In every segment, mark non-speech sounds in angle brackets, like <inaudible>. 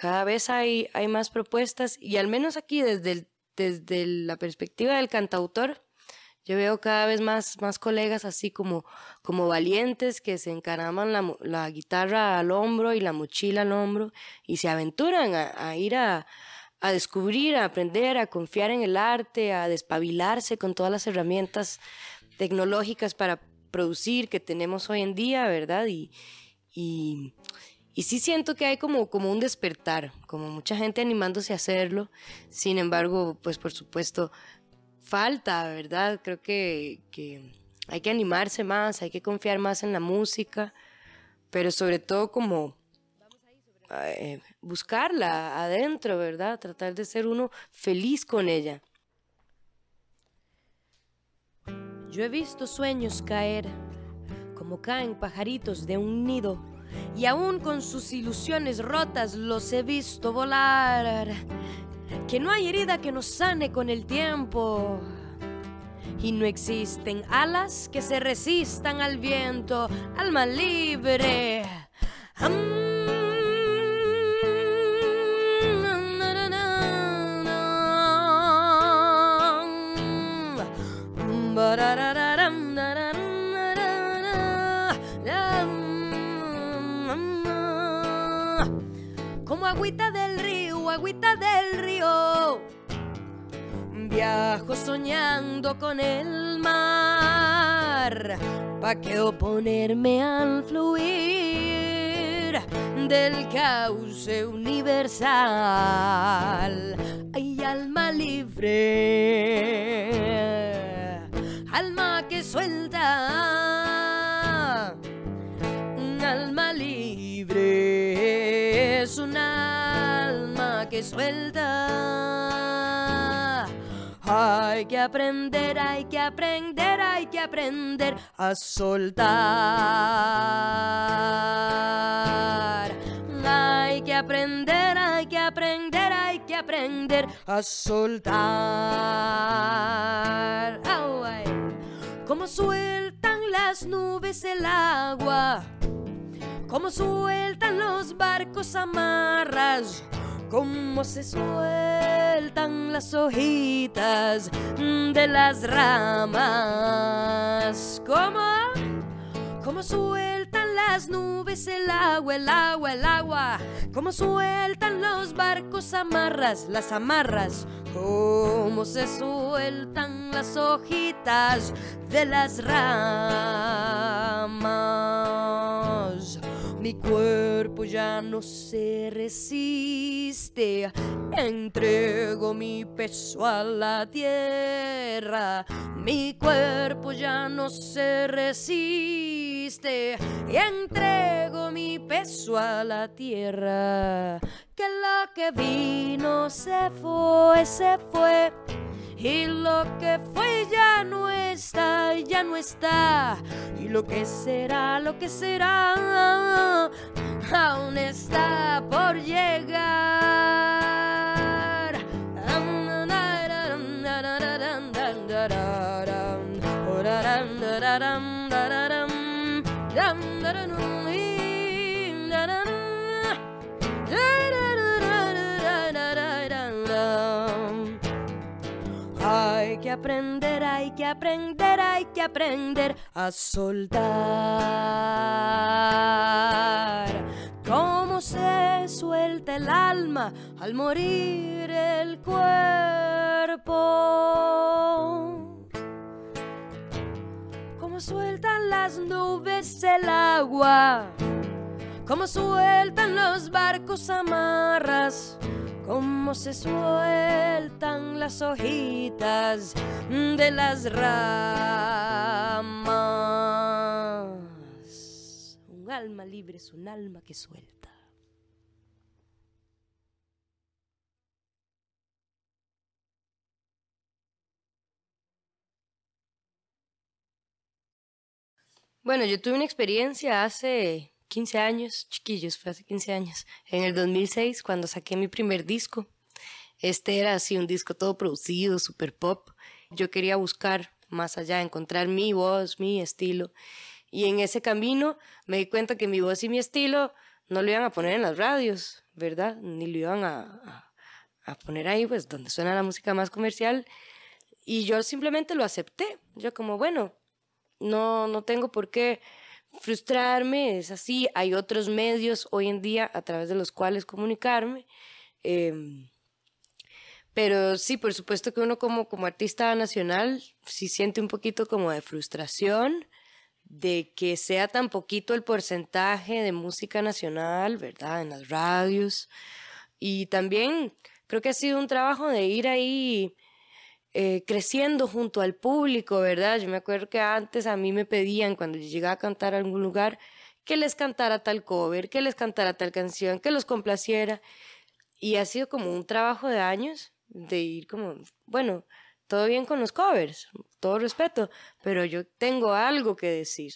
Cada vez hay, hay más propuestas y al menos aquí desde, desde la perspectiva del cantautor, yo veo cada vez más, más colegas así como, como valientes que se encaraman la, guitarra al hombro y la mochila al hombro y se aventuran a, ir a, a, descubrir, a aprender, a confiar en el arte, a despabilarse con todas las herramientas tecnológicas para producir que tenemos hoy en día, ¿verdad? Y, y sí siento que hay como, como un despertar, como mucha gente animándose a hacerlo. Sin embargo, pues por supuesto, falta, ¿verdad? Creo que, hay que animarse más, hay que confiar más en la música, pero sobre todo como eh, buscarla adentro, ¿verdad? Tratar de ser uno feliz con ella. Yo he visto sueños caer como caen pajaritos de un nido y aún con sus ilusiones rotas los he visto volar que no hay herida que nos sane con el tiempo. Y no existen alas que se resistan al viento, alma libre. Soñando con el mar. ¿Pa' qué oponerme al fluir del cauce universal? Hay alma libre, alma que suelta, un alma libre es un alma que suelta. Hay que aprender, hay que aprender, hay que aprender a soltar. Hay que aprender, hay que aprender, hay que aprender a soltar. Como sueltan las nubes el agua como sueltan los barcos amarras, como se sueltan las hojitas de las ramas, como, como sueltan las nubes el agua, el agua, el agua, como sueltan los barcos amarras, las amarras, como se sueltan las hojitas de las ramas. Mi cuerpo ya no se resiste, entrego mi peso a la tierra. Mi cuerpo ya no se resiste entrego mi peso a la tierra. Que lo que vino se fue, se fue y lo que fue ya no está, ya no está. Y lo que será, lo que será, aún está por llegar. Aprender, hay que aprender, hay que aprender a soltar. Cómo se suelta el alma al morir el cuerpo. Cómo sueltan las nubes el agua. Cómo sueltan los barcos amarras cómo se sueltan las hojitas de las ramas. Un alma libre es un alma que suelta. Bueno, yo tuve una experiencia hace 15 años, chiquillos, fue hace 15 años, en el 2006 cuando saqué mi primer disco. Este era así un disco todo producido, super pop. Yo quería buscar más allá, encontrar mi voz, mi estilo. Y en ese camino me di cuenta que mi voz y mi estilo no lo iban a poner en las radios, ¿verdad? Ni lo iban a, a, poner ahí, pues donde suena la música más comercial. Y yo simplemente lo acepté. Yo como, bueno, no, no tengo por qué frustrarme, es así. Hay otros medios hoy en día a través de los cuales comunicarme. Em, pero sí, por supuesto que uno como, como artista nacional sí siente un poquito como de frustración de que sea tan poquito el porcentaje de música nacional, ¿verdad? En las radios. Y también creo que ha sido un trabajo de ir ahí eh, creciendo junto al público, ¿verdad? Yo me acuerdo que antes a mí me pedían cuando yo llegaba a cantar a algún lugar que les cantara tal cover, que les cantara tal canción, que los complaciera. Y ha sido como un trabajo de años de ir como, bueno, todo bien con los covers, todo respeto, pero yo tengo algo que decir.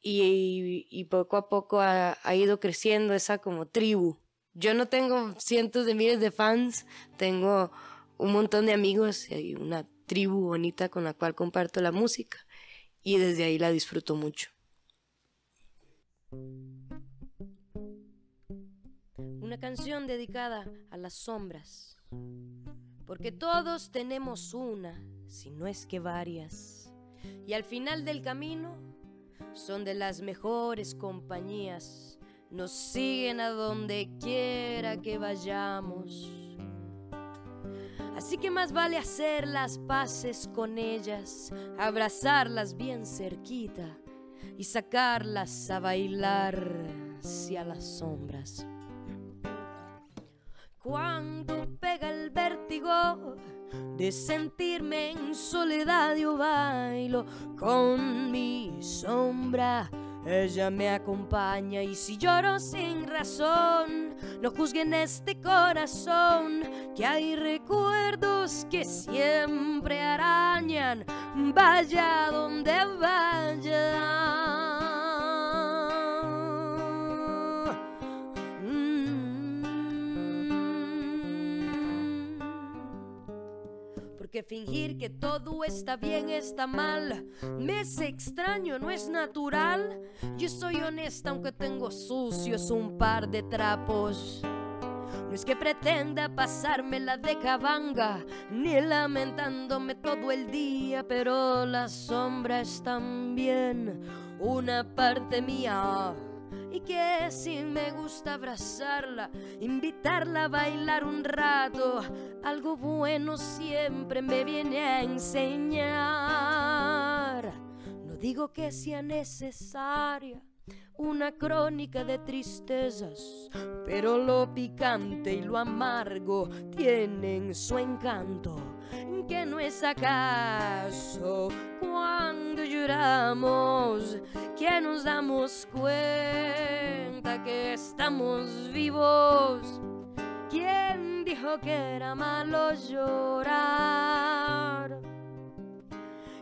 Y, y poco a poco ha, ha, ido creciendo esa como tribu. Yo no tengo cientos de miles de fans, tengo un montón de amigos y una tribu bonita con la cual comparto la música y desde ahí la disfruto mucho. Una canción dedicada a las sombras porque todos tenemos una, si no es que varias, y al final del camino son de las mejores compañías, nos siguen a donde quiera que vayamos. Así que más vale hacer las paces con ellas, abrazarlas bien cerquita y sacarlas a bailar hacia las sombras. Cuando pega el vértigo de sentirme en soledad, yo bailo con mi sombra. Ella me acompaña y si lloro sin razón, no juzguen este corazón, que hay recuerdos que siempre arañan, vaya donde vaya. Fingir que todo está bien está mal. Me es extraño, no es natural. Yo soy honesta aunque tengo sucios un par de trapos. No es que pretenda pasarme la de cabanga, ni lamentándome todo el día, pero la sombra es también una parte mía y que si me gusta abrazarla, invitarla a bailar un rato, algo bueno siempre me viene a enseñar. No digo que sea necesaria una crónica de tristezas, pero lo picante y lo amargo tienen su encanto, que no es acaso cuando lloramos que nos damos cuenta que estamos vivos. ¿Quién dijo que era malo llorar?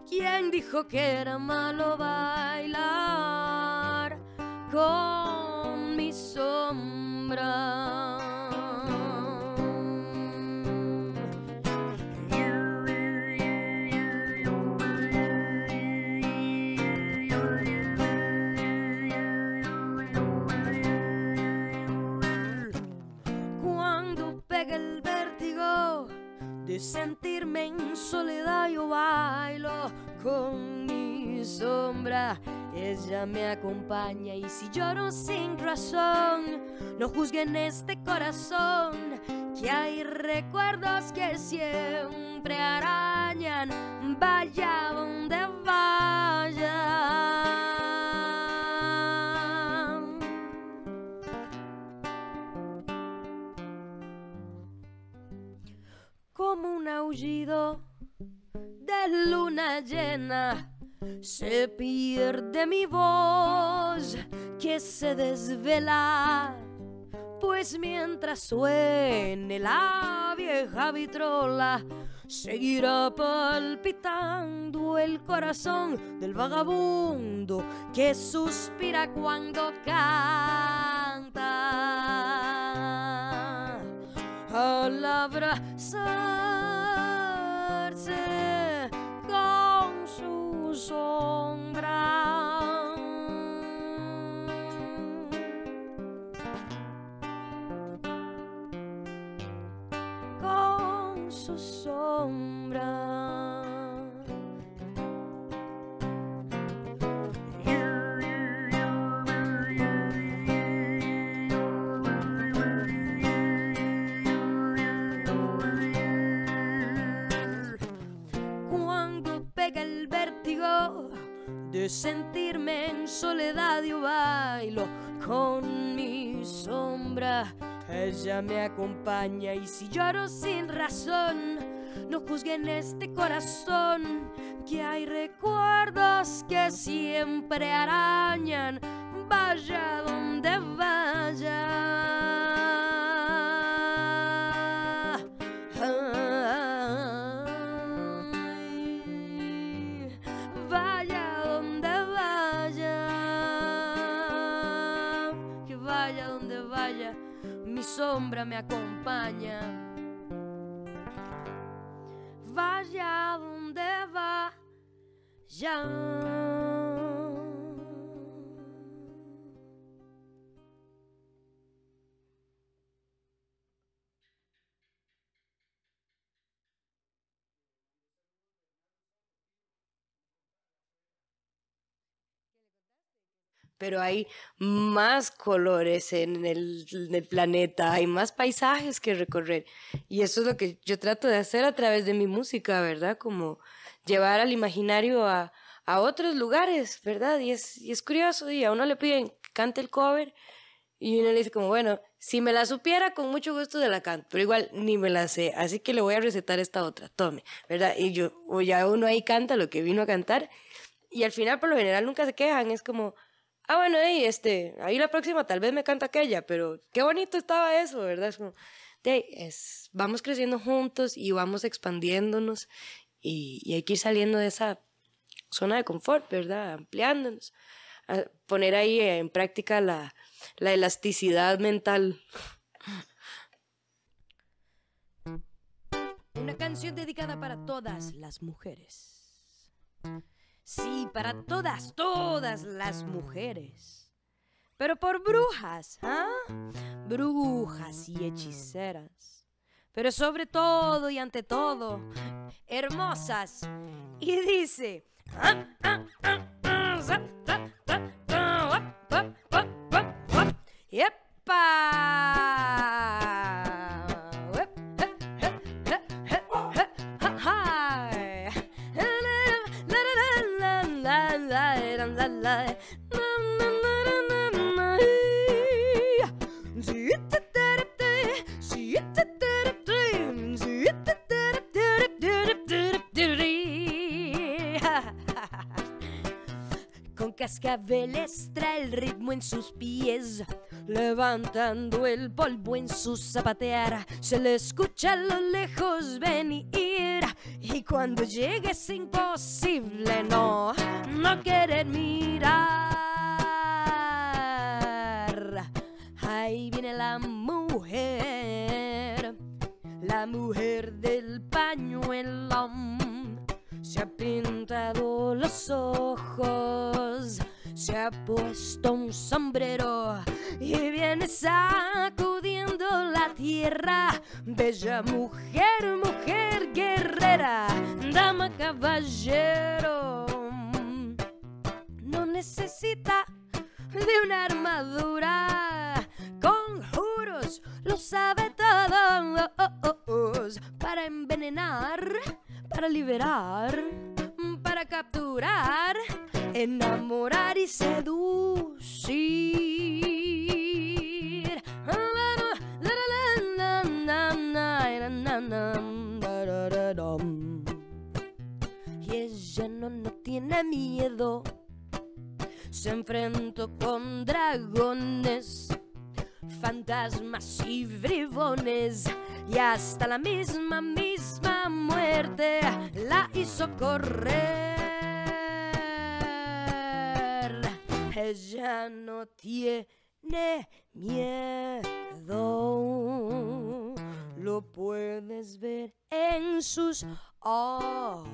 ¿Quién dijo que era malo bailar? con mi sombra. De sentirme en soledad, yo bailo con mi sombra. Ella me acompaña y si lloro sin razón, no juzguen este corazón, que hay recuerdos que siempre arañan, vaya donde luna llena se pierde mi voz que se desvela. Pues mientras suene la vieja vitrola, seguirá palpitando el corazón del vagabundo que suspira cuando canta. Al abrazarse su de sentirme en soledad, yo bailo con mi sombra. Ella me acompaña y si lloro sin razón, no juzguen este corazón, que hay recuerdos que siempre arañan, vaya donde vaya. me acompanha. Vá já onde vá, já. Pero hay más colores en el, en el planeta, hay más paisajes que recorrer. Y eso es lo que yo trato de hacer a través de mi música, ¿verdad? Como llevar al imaginario a, a otros lugares, ¿verdad? Y es, y es curioso, y a uno le piden que cante el cover, y uno le dice como, bueno, si me la supiera, con mucho gusto de la canto, pero igual ni me la sé, así que le voy a recetar esta otra, tome, ¿verdad? Y yo, o ya uno ahí canta lo que vino a cantar, y al final por lo general nunca se quejan, es como, ah, bueno, hey, este, ahí la próxima tal vez me canta aquella, pero qué bonito estaba eso, ¿verdad? Es como, vamos creciendo juntos y vamos expandiéndonos y, hay que ir saliendo de esa zona de confort, ¿verdad? Ampliándonos, a poner ahí en práctica la elasticidad mental. Una canción dedicada para todas las mujeres. Sí, para todas, todas las mujeres. Pero por brujas, ¿ah? Brujas y hechiceras. Pero sobre todo y ante todo, hermosas. Y dice... "Ah, cascabeles trae el ritmo en sus pies, levantando el polvo en su zapatear. Se le escucha a lo lejos venir, y cuando llega es imposible no, no querer mirar. Ahí viene la mujer, la mujer del pañuelo se ha pintado los ojos, se ha puesto un sombrero y viene sacudiendo la tierra. Bella mujer, mujer guerrera, dama caballero. No necesita de una armadura, conjuros, lo sabe todo para envenenar para liberar, para capturar, enamorar y seducir. Y ella no, no tiene miedo, se enfrentó con dragones fantasmas y bribones y hasta la misma, misma muerte la hizo correr. Ella no tiene miedo, lo puedes ver en sus ojos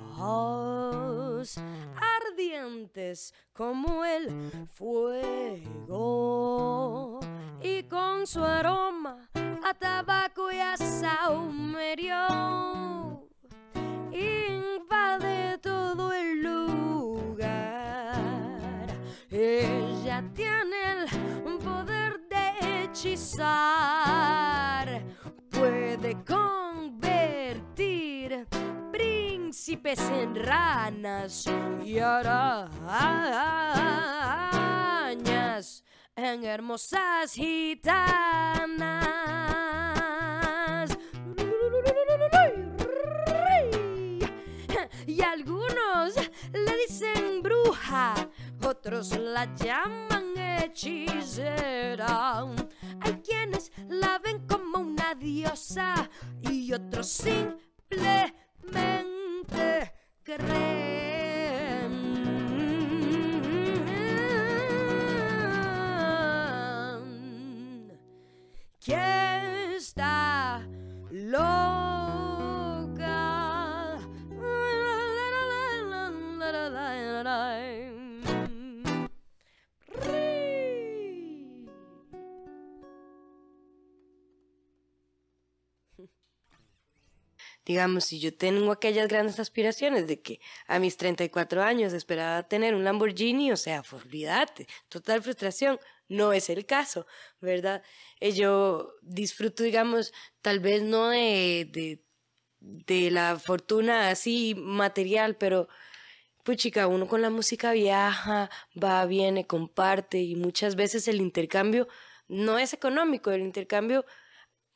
ardientes como el fuego. Y con su aroma a tabaco y a saumerio invade todo el lugar. Ella tiene el poder de hechizar Puede convertir príncipes en ranas y arañas en hermosas gitanas. Y algunos le dicen bruja, otros la llaman hechicera. Hay quienes la ven como una diosa y otros simplemente creen que está loca. Digamos, si yo tengo aquellas grandes aspiraciones de que a mis 34 años esperaba tener un Lamborghini, o sea, olvídate, total frustración. No es el caso, ¿verdad? Eh, Yo disfruto, digamos, tal vez no de, de, de la fortuna así material, pero puchica, uno con la música viaja, va, viene, comparte y muchas veces el intercambio no es económico, el intercambio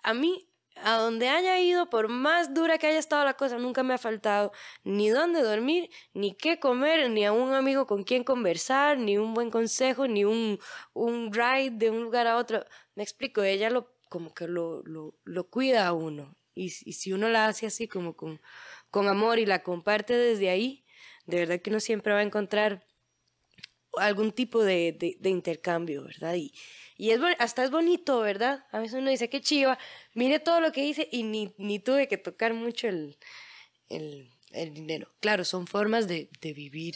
a mí, a donde haya ido, por más dura que haya estado la cosa, nunca me ha faltado ni dónde dormir, ni qué comer, ni a un amigo con quien conversar, ni un buen consejo, ni un, un ride de un lugar a otro. Me explico, ella lo como que lo, lo, lo cuida a uno. Y, y si uno la hace así como con, con amor y la comparte desde ahí, de verdad que uno siempre va a encontrar algún tipo de, de, de intercambio, ¿verdad? Y, y es, hasta es bonito, ¿verdad? A veces uno dice, qué chiva, mire todo lo que hice y ni, ni tuve que tocar mucho el, el, el dinero. Claro, son formas de, de vivir.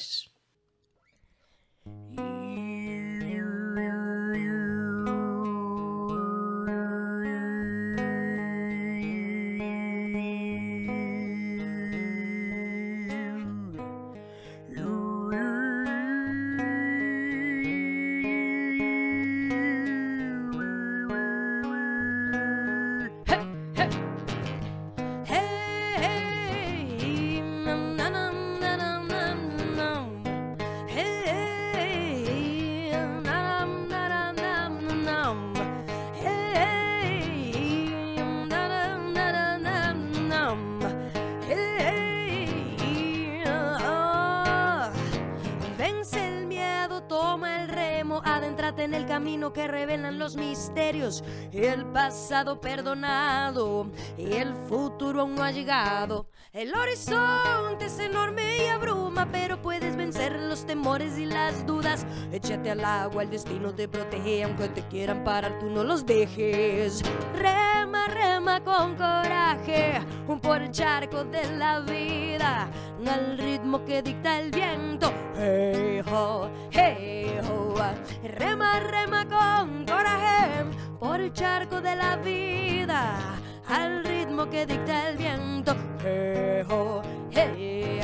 En el camino que revelan los misterios. El pasado perdonado y el futuro aún no ha llegado. El horizonte es enorme y abruma, pero puedes vencer los temores y las dudas. Échate al agua, el destino te protege, aunque te quieran parar, tú no los dejes. Rema, rema con coraje, un por el charco de la vida, al ritmo que dicta el viento. Hey ho, hey ho, rema, rema con coraje, por el charco de la vida, al ritmo que dicta el viento. Hey ho, hey.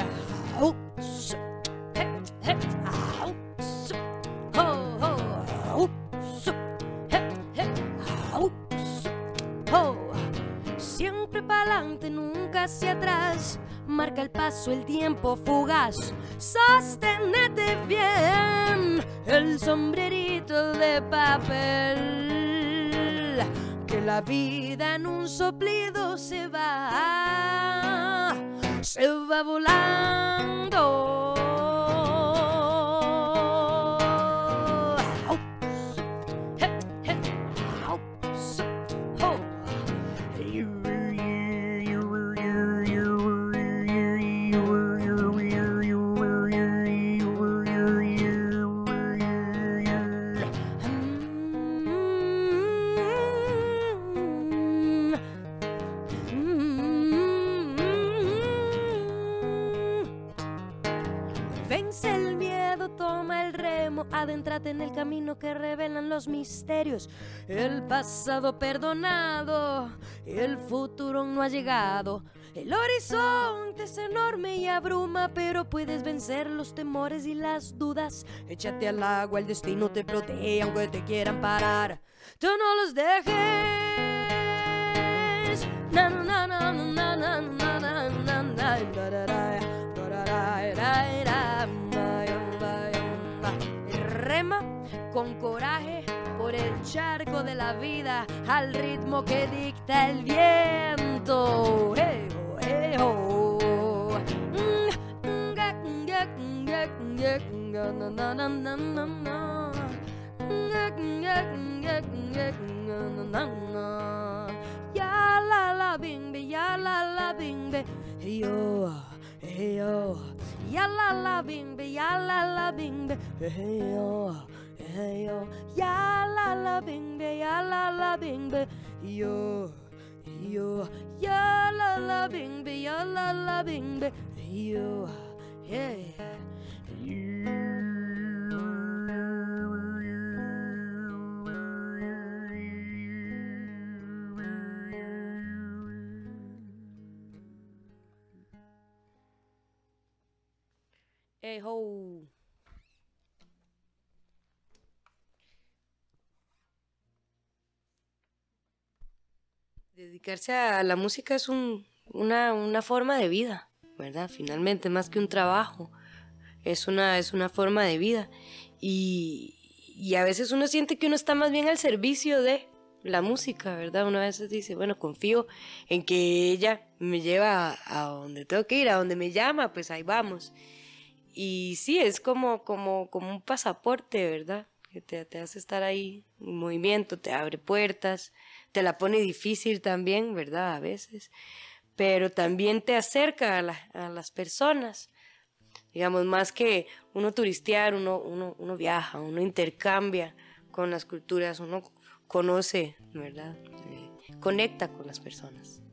Siempre pa'lante, nunca hacia atrás. Marca el paso, el tiempo fugaz. Sosténete bien, el sombrerito de papel. Que la vida en un soplido se va, se va volando. Adéntrate en el camino que revelan los misterios. El pasado perdonado, el futuro no ha llegado. El horizonte es enorme y abruma, pero puedes vencer los temores y las dudas. Échate al agua, el destino te protege aunque te quieran parar. Tú no los dejes. Na, na, na, Con coraje por el charco de la vida al ritmo que dicta el viento. Ya la la bing ya la la bing yo, hey yo. Ya la la bing ya la la bing yo, hey yo. Ya la la bing ya la la bing yo, yo. Ya la la bing ya la la bing yo, yeah. Dedicarse a la música es un, una, una forma de vida, ¿verdad? Finalmente, más que un trabajo es una, es una forma de vida. Y, y, a veces uno siente que uno está más bien al servicio de la música, ¿verdad? Uno a veces dice, bueno, confío en que ella me lleva a, donde tengo que ir, a donde me llama, pues ahí vamos. Y sí, es como, como, como un pasaporte, ¿verdad? Que te, te hace estar ahí en movimiento, te abre puertas, te la pone difícil también, ¿verdad? A veces. Pero también te acerca a, a las personas Digamos, más que uno turistear, uno, uno, uno viaja, uno intercambia con las culturas, uno conoce, ¿verdad? Eh, conecta con las personas.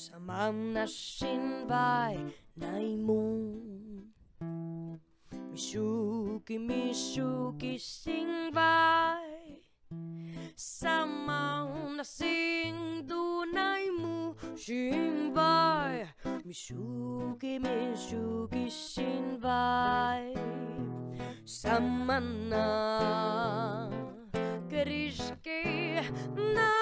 Самам нашин бай наймун Мишуки, мишуки, син бай Самам насин ду найму Син бай Мишуки, мишуки, син бай Самана Кришки на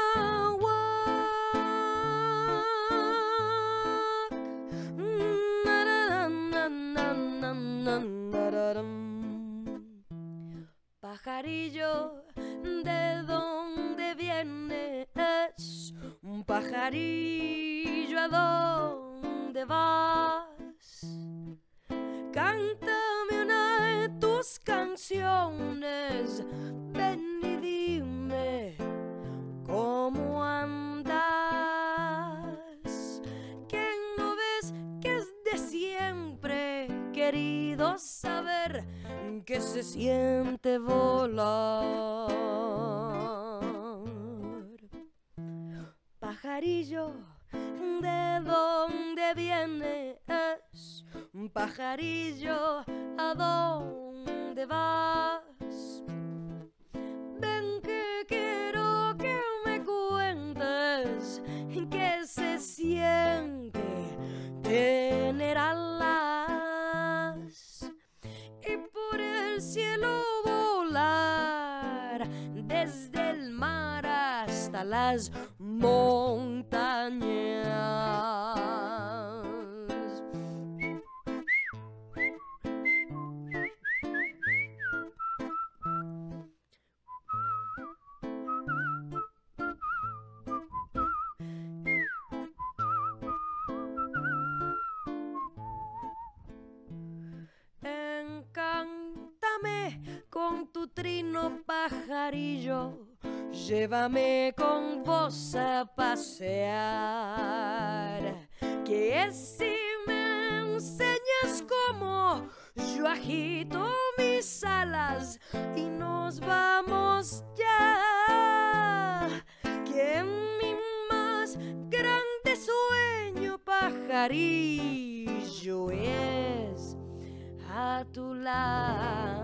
Pajarillo, ¿de dónde vienes? Un pajarillo, ¿a dónde vas? Cántame una de tus canciones, ven y dime cómo andas. ¿Quién no ves que es de siempre querido saber? Que se siente volar. Pajarillo, ¿de dónde vienes? Pajarillo, ¿a dónde vas? Ven que quiero que me cuentes qué se siente tener alas hasta las montañas. con tu trino pajarillo, llévame con vos a pasear. Que si me enseñas cómo yo agito mi mis alas y nos vamos ya. Que mi más grande sueño, pajarillo, es a tu lado.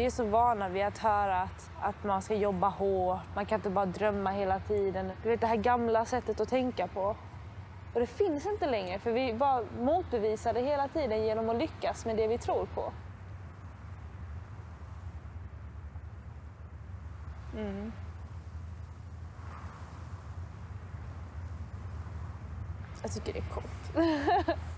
Vi är så vana vid att höra att, att man ska jobba hårt, man kan inte bara drömma hela tiden. Du vet det här gamla sättet att tänka på. Och det finns inte längre för vi bara motbevisar det hela tiden genom att lyckas med det vi tror på. Mm. Jag tycker det är coolt. <laughs>